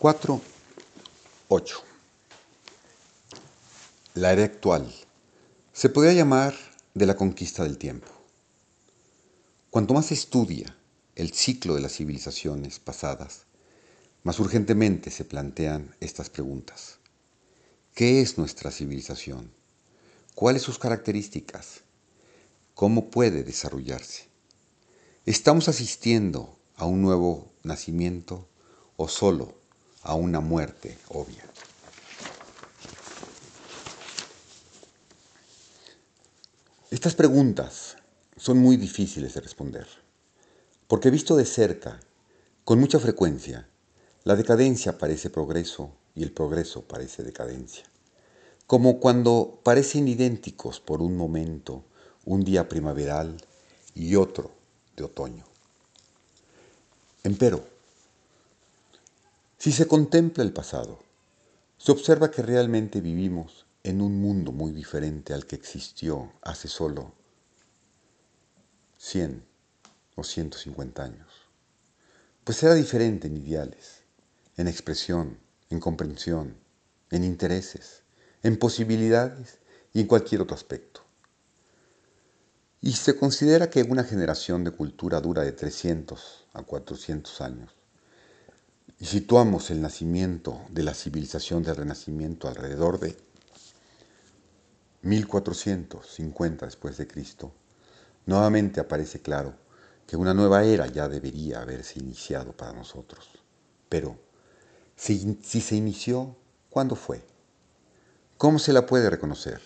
4. 8. La era actual se podría llamar de la conquista del tiempo. Cuanto más se estudia el ciclo de las civilizaciones pasadas, más urgentemente se plantean estas preguntas. ¿Qué es nuestra civilización? ¿Cuáles sus características? ¿Cómo puede desarrollarse? ¿Estamos asistiendo a un nuevo nacimiento o solo a una muerte obvia? Estas preguntas son muy difíciles de responder, porque visto de cerca, con mucha frecuencia, la decadencia parece progreso y el progreso parece decadencia, como cuando parecen idénticos por un momento un día primaveral y otro de otoño. Empero, si se contempla el pasado, se observa que realmente vivimos en un mundo muy diferente al que existió hace solo 100 o 150 años. Pues era diferente en ideales, en expresión, en comprensión, en intereses, en posibilidades y en cualquier otro aspecto. Y se considera que una generación de cultura dura de 300 a 400 años. Y situamos el nacimiento de la civilización del Renacimiento alrededor de 1450 después de Cristo, nuevamente aparece claro que una nueva era ya debería haberse iniciado para nosotros. Pero, si, si se inició, ¿cuándo fue? ¿Cómo se la puede reconocer?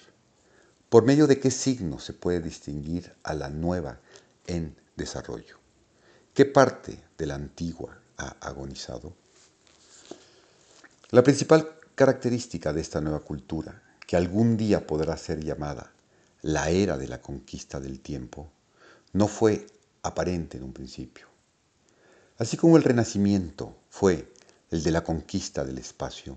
¿Por medio de qué signo se puede distinguir a la nueva en desarrollo? ¿Qué parte de la antigua ha agonizado? La principal característica de esta nueva cultura que algún día podrá ser llamada la era de la conquista del tiempo, no fue aparente en un principio. Así como el renacimiento fue el de la conquista del espacio,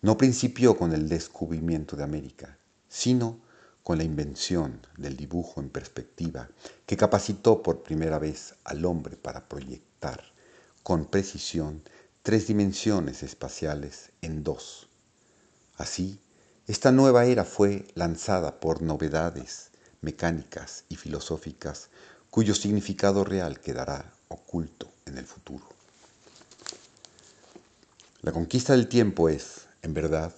no principió con el descubrimiento de América, sino con la invención del dibujo en perspectiva que capacitó por primera vez al hombre para proyectar con precisión tres dimensiones espaciales en dos. Así, esta nueva era fue lanzada por novedades mecánicas y filosóficas cuyo significado real quedará oculto en el futuro. La conquista del tiempo es, en verdad,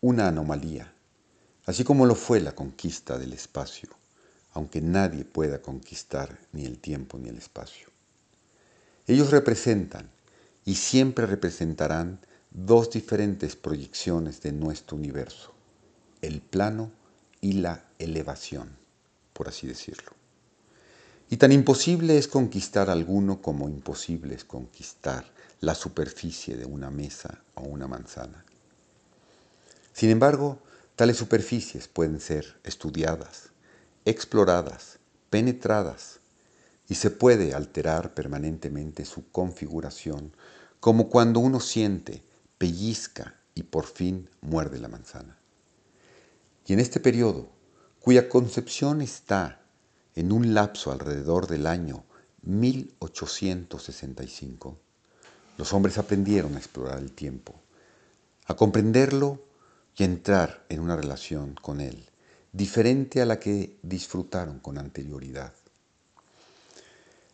una anomalía, así como lo fue la conquista del espacio, aunque nadie pueda conquistar ni el tiempo ni el espacio. Ellos representan y siempre representarán dos diferentes proyecciones de nuestro universo el plano y la elevación, por así decirlo. Y tan imposible es conquistar alguno como imposible es conquistar la superficie de una mesa o una manzana. Sin embargo, tales superficies pueden ser estudiadas, exploradas, penetradas, y se puede alterar permanentemente su configuración, como cuando uno siente, pellizca y por fin muerde la manzana. Y en este periodo, cuya concepción está en un lapso alrededor del año 1865, los hombres aprendieron a explorar el tiempo, a comprenderlo y a entrar en una relación con él, diferente a la que disfrutaron con anterioridad.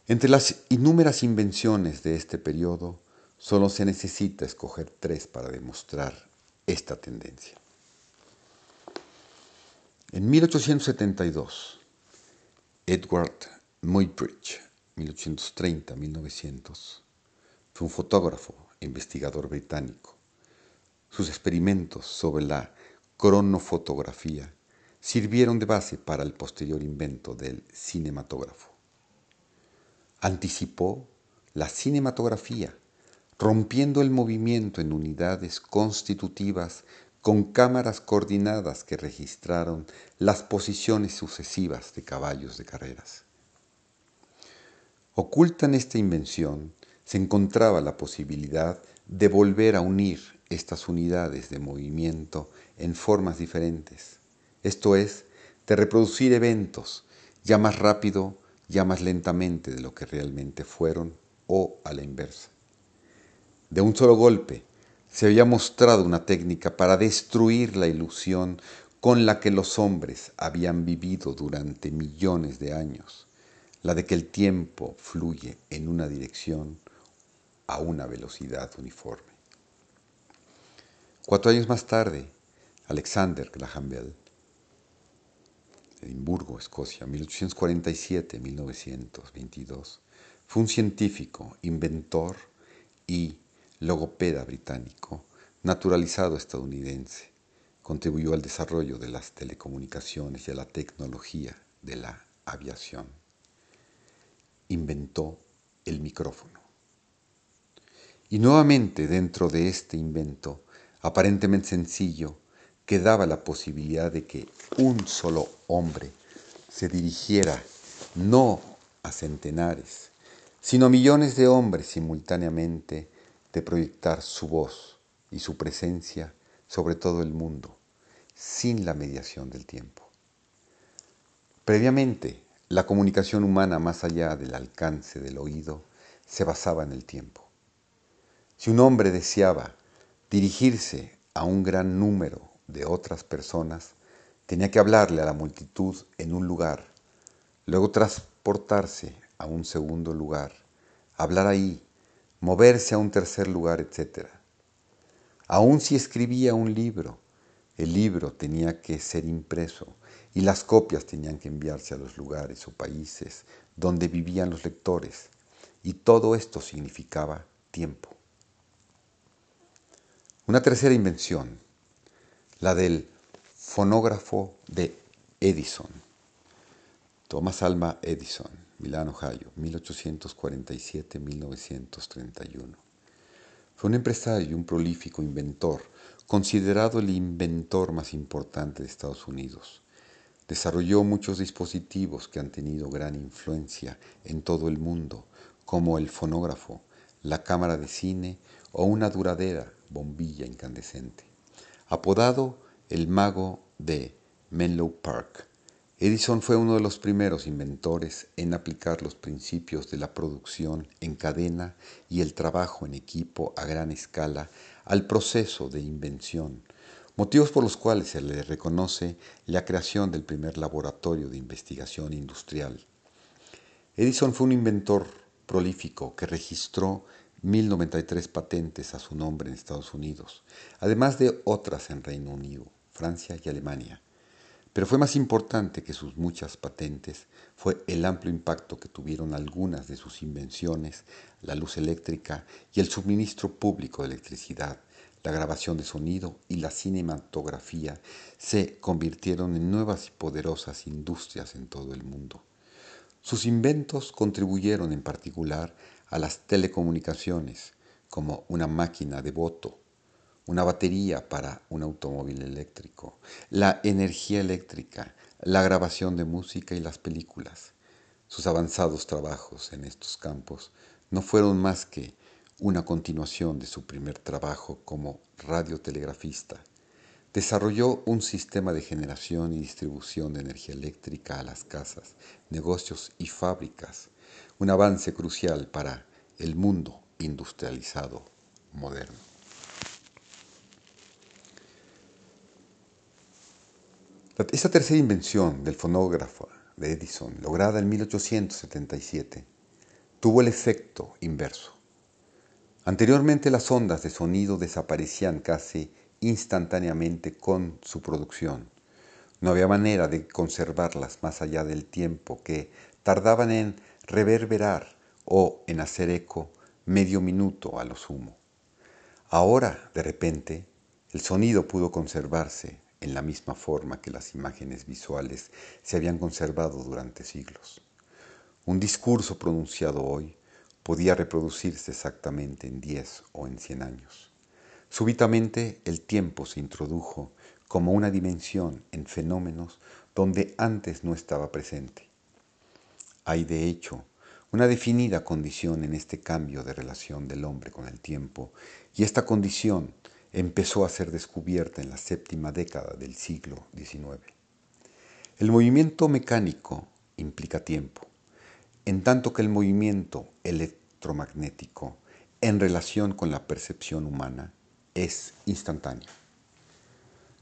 Entre las innúmeras invenciones de este periodo, solo se necesita escoger tres para demostrar esta tendencia. En 1872, Edward Muybridge, 1830-1900, fue un fotógrafo e investigador británico. Sus experimentos sobre la cronofotografía sirvieron de base para el posterior invento del cinematógrafo. Anticipó la cinematografía, rompiendo el movimiento en unidades constitutivas con cámaras coordinadas que registraron las posiciones sucesivas de caballos de carreras. Oculta en esta invención se encontraba la posibilidad de volver a unir estas unidades de movimiento en formas diferentes, esto es, de reproducir eventos ya más rápido, ya más lentamente de lo que realmente fueron o a la inversa. De un solo golpe, se había mostrado una técnica para destruir la ilusión con la que los hombres habían vivido durante millones de años, la de que el tiempo fluye en una dirección a una velocidad uniforme. Cuatro años más tarde, Alexander Graham Bell, Edimburgo, Escocia, 1847-1922, fue un científico, inventor y logopeda británico, naturalizado estadounidense. Contribuyó al desarrollo de las telecomunicaciones y a la tecnología de la aviación. Inventó el micrófono. Y nuevamente dentro de este invento, aparentemente sencillo, quedaba la posibilidad de que un solo hombre se dirigiera no a centenares, sino a millones de hombres simultáneamente de proyectar su voz y su presencia sobre todo el mundo, sin la mediación del tiempo. Previamente, la comunicación humana más allá del alcance del oído se basaba en el tiempo. Si un hombre deseaba dirigirse a un gran número de otras personas, tenía que hablarle a la multitud en un lugar, luego transportarse a un segundo lugar, hablar ahí, moverse a un tercer lugar, etc. Aun si escribía un libro, el libro tenía que ser impreso y las copias tenían que enviarse a los lugares o países donde vivían los lectores, y todo esto significaba tiempo. Una tercera invención, la del fonógrafo de Edison. Thomas Alma Edison, Milán, Ohio, 1847-1931. Fue un empresario y un prolífico inventor, considerado el inventor más importante de Estados Unidos. Desarrolló muchos dispositivos que han tenido gran influencia en todo el mundo, como el fonógrafo, la cámara de cine o una duradera bombilla incandescente. Apodado el mago de Menlo Park, Edison fue uno de los primeros inventores en aplicar los principios de la producción en cadena y el trabajo en equipo a gran escala al proceso de invención, motivos por los cuales se le reconoce la creación del primer laboratorio de investigación industrial. Edison fue un inventor prolífico que registró 1093 patentes a su nombre en Estados Unidos, además de otras en Reino Unido, Francia y Alemania. Pero fue más importante que sus muchas patentes fue el amplio impacto que tuvieron algunas de sus invenciones, la luz eléctrica y el suministro público de electricidad, la grabación de sonido y la cinematografía se convirtieron en nuevas y poderosas industrias en todo el mundo. Sus inventos contribuyeron en particular a las telecomunicaciones, como una máquina de voto, una batería para un automóvil eléctrico, la energía eléctrica, la grabación de música y las películas. Sus avanzados trabajos en estos campos no fueron más que una continuación de su primer trabajo como radiotelegrafista. Desarrolló un sistema de generación y distribución de energía eléctrica a las casas, negocios y fábricas, un avance crucial para el mundo industrializado moderno. Esta tercera invención del fonógrafo de Edison, lograda en 1877, tuvo el efecto inverso. Anteriormente las ondas de sonido desaparecían casi instantáneamente con su producción. No había manera de conservarlas más allá del tiempo que tardaban en reverberar o en hacer eco medio minuto a lo sumo. Ahora, de repente, el sonido pudo conservarse en la misma forma que las imágenes visuales se habían conservado durante siglos. Un discurso pronunciado hoy podía reproducirse exactamente en 10 o en 100 años. Súbitamente el tiempo se introdujo como una dimensión en fenómenos donde antes no estaba presente. Hay de hecho una definida condición en este cambio de relación del hombre con el tiempo y esta condición empezó a ser descubierta en la séptima década del siglo XIX. El movimiento mecánico implica tiempo, en tanto que el movimiento electromagnético, en relación con la percepción humana, es instantáneo.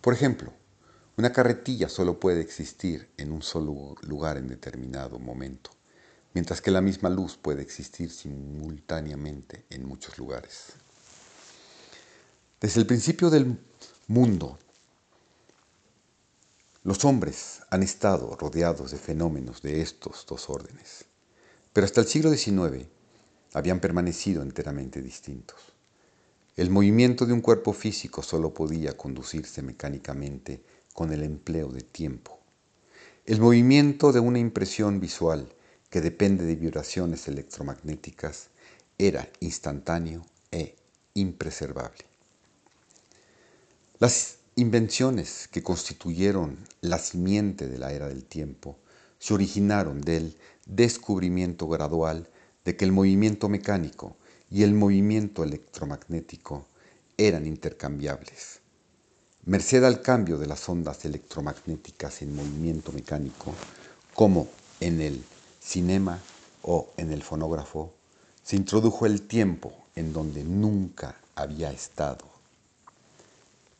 Por ejemplo, una carretilla solo puede existir en un solo lugar en determinado momento, mientras que la misma luz puede existir simultáneamente en muchos lugares. Desde el principio del mundo, los hombres han estado rodeados de fenómenos de estos dos órdenes, pero hasta el siglo XIX habían permanecido enteramente distintos. El movimiento de un cuerpo físico solo podía conducirse mecánicamente con el empleo de tiempo. El movimiento de una impresión visual que depende de vibraciones electromagnéticas era instantáneo e impreservable. Las invenciones que constituyeron la simiente de la era del tiempo se originaron del descubrimiento gradual de que el movimiento mecánico y el movimiento electromagnético eran intercambiables. Merced al cambio de las ondas electromagnéticas en movimiento mecánico, como en el cinema o en el fonógrafo, se introdujo el tiempo en donde nunca había estado.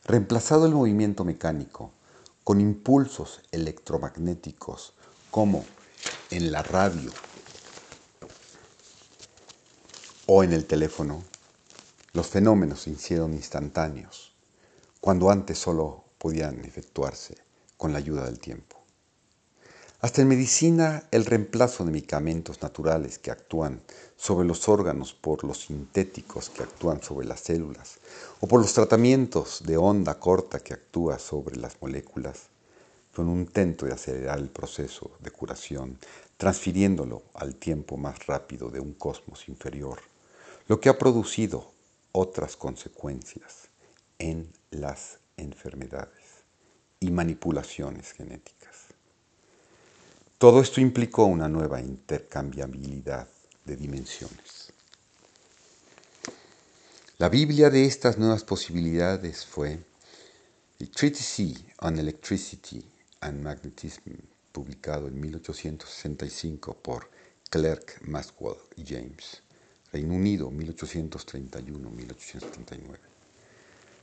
Reemplazado el movimiento mecánico con impulsos electromagnéticos como en la radio o en el teléfono, los fenómenos se hicieron instantáneos, cuando antes solo podían efectuarse con la ayuda del tiempo. Hasta en medicina, el reemplazo de medicamentos naturales que actúan sobre los órganos por los sintéticos que actúan sobre las células, o por los tratamientos de onda corta que actúan sobre las moléculas, con un intento de acelerar el proceso de curación, transfiriéndolo al tiempo más rápido de un cosmos inferior, lo que ha producido otras consecuencias en las enfermedades y manipulaciones genéticas. Todo esto implicó una nueva intercambiabilidad de dimensiones. La Biblia de estas nuevas posibilidades fue The Treatise on Electricity and Magnetism, publicado en 1865 por Clerk Maxwell y James, Reino Unido, 1831-1839.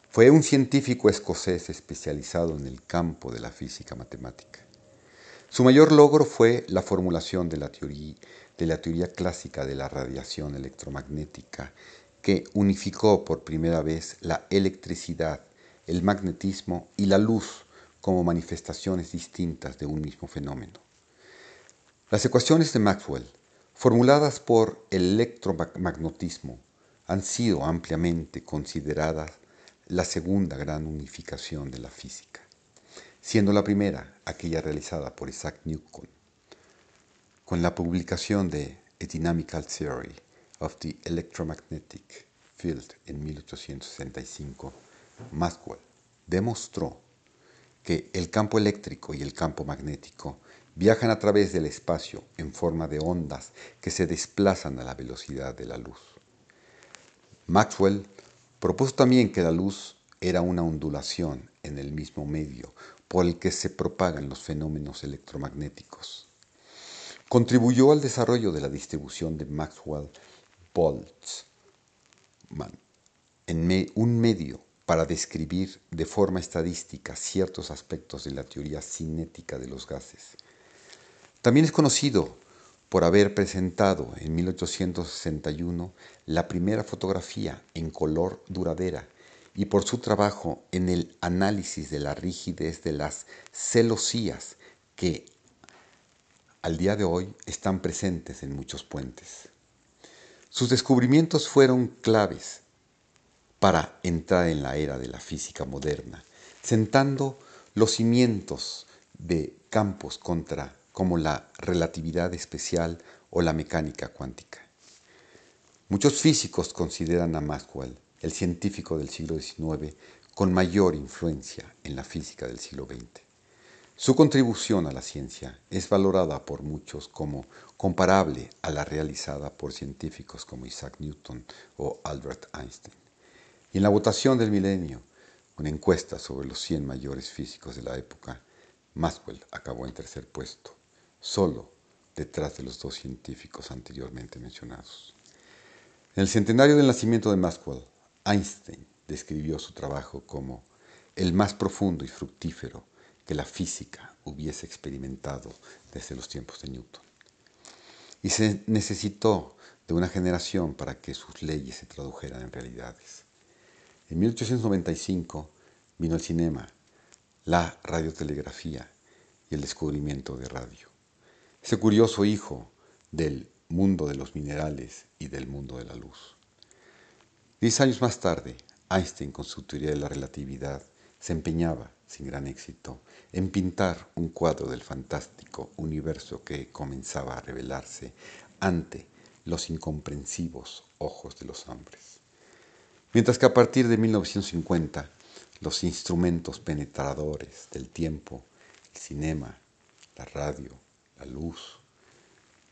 Fue un científico escocés especializado en el campo de la física matemática. Su mayor logro fue la formulación de la, teoría, clásica de la radiación electromagnética, que unificó por primera vez la electricidad, el magnetismo y la luz como manifestaciones distintas de un mismo fenómeno. Las ecuaciones de Maxwell, formuladas por el electromagnetismo, han sido ampliamente consideradas la segunda gran unificación de la física siendo la primera aquella realizada por Isaac Newton, con la publicación de A Dynamical Theory of the Electromagnetic Field en 1865, Maxwell demostró que el campo eléctrico y el campo magnético viajan a través del espacio en forma de ondas que se desplazan a la velocidad de la luz. Maxwell propuso también que la luz era una ondulación en el mismo medio por el que se propagan los fenómenos electromagnéticos. Contribuyó al desarrollo de la distribución de Maxwell-Boltzmann en un medio para describir de forma estadística ciertos aspectos de la teoría cinética de los gases. También es conocido por haber presentado en 1861 la primera fotografía en color duradera y por su trabajo en el análisis de la rigidez de las celosías que al día de hoy están presentes en muchos puentes. Sus descubrimientos fueron claves para entrar en la era de la física moderna, sentando los cimientos de campos contra como la relatividad especial o la mecánica cuántica. Muchos físicos consideran a Maxwell el científico del siglo XIX con mayor influencia en la física del siglo XX. Su contribución a la ciencia es valorada por muchos como comparable a la realizada por científicos como Isaac Newton o Albert Einstein. Y en la votación del milenio, una encuesta sobre los 100 mayores físicos de la época, Maxwell acabó en tercer puesto, solo detrás de los dos científicos anteriormente mencionados. En el centenario del nacimiento de Maxwell, Einstein describió su trabajo como el más profundo y fructífero que la física hubiese experimentado desde los tiempos de Newton. Y se necesitó de una generación para que sus leyes se tradujeran en realidades. En 1895 vino el cinema, la radiotelegrafía y el descubrimiento de radio. Ese curioso hijo del mundo de los minerales y del mundo de la luz. Diez años más tarde, Einstein, con su teoría de la relatividad, se empeñaba, sin gran éxito, en pintar un cuadro del fantástico universo que comenzaba a revelarse ante los incomprensivos ojos de los hombres. Mientras que a partir de 1950, los instrumentos penetradores del tiempo, el cinema, la radio, la luz,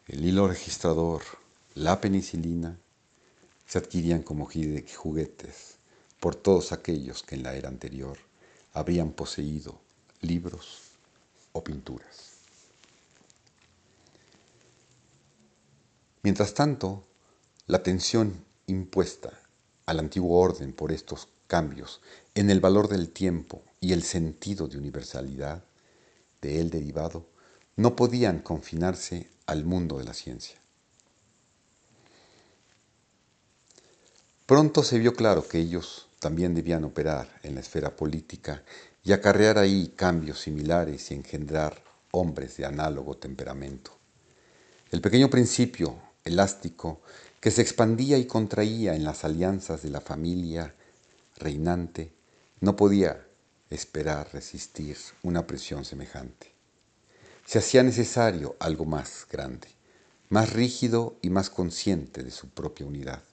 el hilo registrador, la penicilina, se adquirían como juguetes por todos aquellos que en la era anterior habrían poseído libros o pinturas. Mientras tanto, la tensión impuesta al antiguo orden por estos cambios en el valor del tiempo y el sentido de universalidad de él derivado no podían confinarse al mundo de la ciencia. Pronto se vio claro que ellos también debían operar en la esfera política y acarrear ahí cambios similares y engendrar hombres de análogo temperamento. El pequeño principio elástico que se expandía y contraía en las alianzas de la familia reinante no podía esperar resistir una presión semejante se hacía necesario algo más grande, más rígido y más consciente de su propia unidad.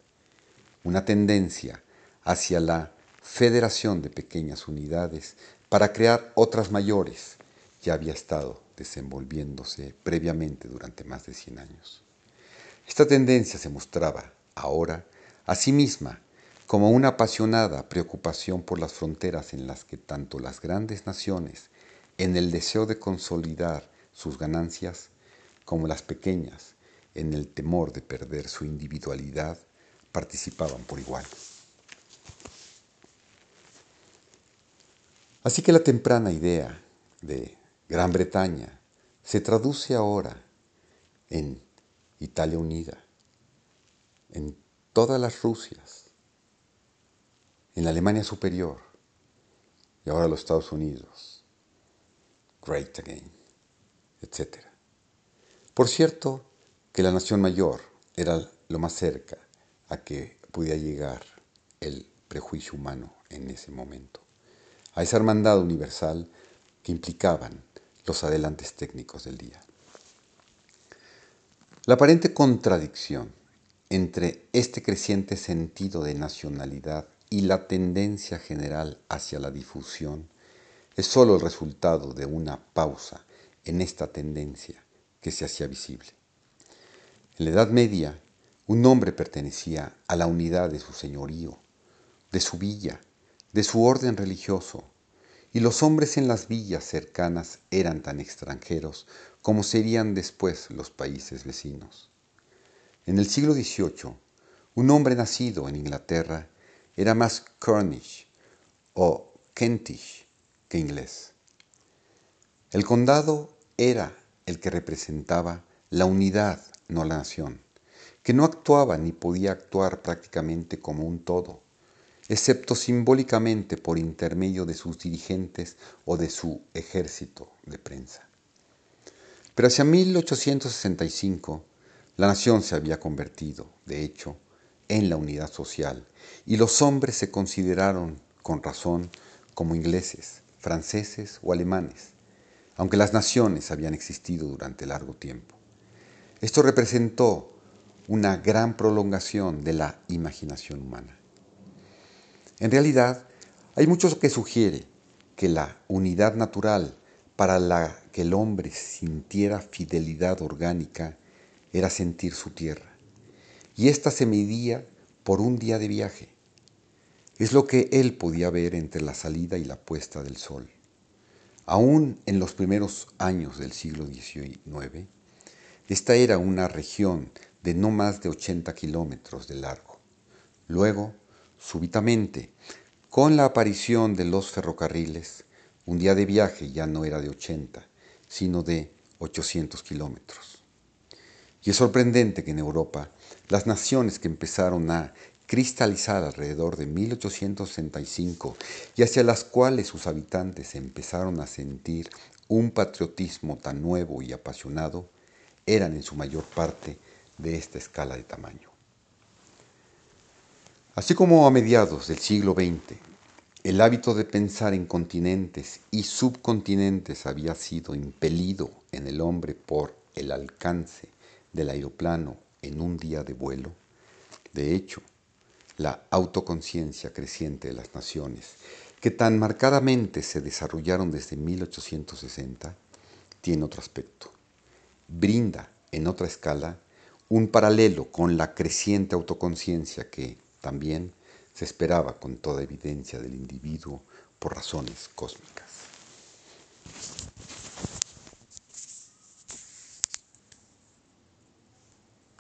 Una tendencia hacia la federación de pequeñas unidades para crear otras mayores ya había estado desenvolviéndose previamente durante más de 100 años. Esta tendencia se mostraba ahora a sí misma como una apasionada preocupación por las fronteras en las que tanto las grandes naciones, en el deseo de consolidar sus ganancias, como las pequeñas, en el temor de perder su individualidad, participaban por igual. Así que la temprana idea de Gran Bretaña se traduce ahora en Italia unida, en todas las Rusias, en la Alemania superior y ahora los Estados Unidos. Great again etc. Por cierto, que la nación mayor era lo más cerca a que podía llegar el prejuicio humano en ese momento, a esa hermandad universal que implicaban los adelantes técnicos del día. La aparente contradicción entre este creciente sentido de nacionalidad y la tendencia general hacia la difusión es sólo el resultado de una pausa en esta tendencia que se hacía visible. En la Edad Media, un hombre pertenecía a la unidad de su señorío, de su villa, de su orden religioso, y los hombres en las villas cercanas eran tan extranjeros como serían después los países vecinos. En el siglo XVIII, un hombre nacido en Inglaterra era más Cornish o Kentish que inglés. El condado era el que representaba la unidad, no la nación, que no actuaba ni podía actuar prácticamente como un todo, excepto simbólicamente por intermedio de sus dirigentes o de su ejército de prensa. Pero hacia 1865 la nación se había convertido, de hecho, en la unidad social y los hombres se consideraron, con razón, como ingleses, franceses o alemanes aunque las naciones habían existido durante largo tiempo. Esto representó una gran prolongación de la imaginación humana. En realidad, hay mucho que sugiere que la unidad natural para la que el hombre sintiera fidelidad orgánica era sentir su tierra, y ésta se medía por un día de viaje. Es lo que él podía ver entre la salida y la puesta del sol. Aún en los primeros años del siglo XIX, esta era una región de no más de 80 kilómetros de largo. Luego, súbitamente, Con la aparición de los ferrocarriles, un día de viaje ya no era de 80, sino de 800 kilómetros. Y es sorprendente que en Europa, las naciones que empezaron a cristalizar alrededor de 1865 y hacia las cuales sus habitantes empezaron a sentir un patriotismo tan nuevo y apasionado, eran en su mayor parte de esta escala de tamaño. Así como a mediados del siglo XX el hábito de pensar en continentes y subcontinentes había sido impelido en el hombre por el alcance del aeroplano en un día de vuelo, de hecho, la autoconciencia creciente de las naciones, que tan marcadamente se desarrollaron desde 1860, tiene otro aspecto. Brinda, en otra escala, un paralelo con la creciente autoconciencia que, también se esperaba con toda evidencia del individuo por razones cósmicas.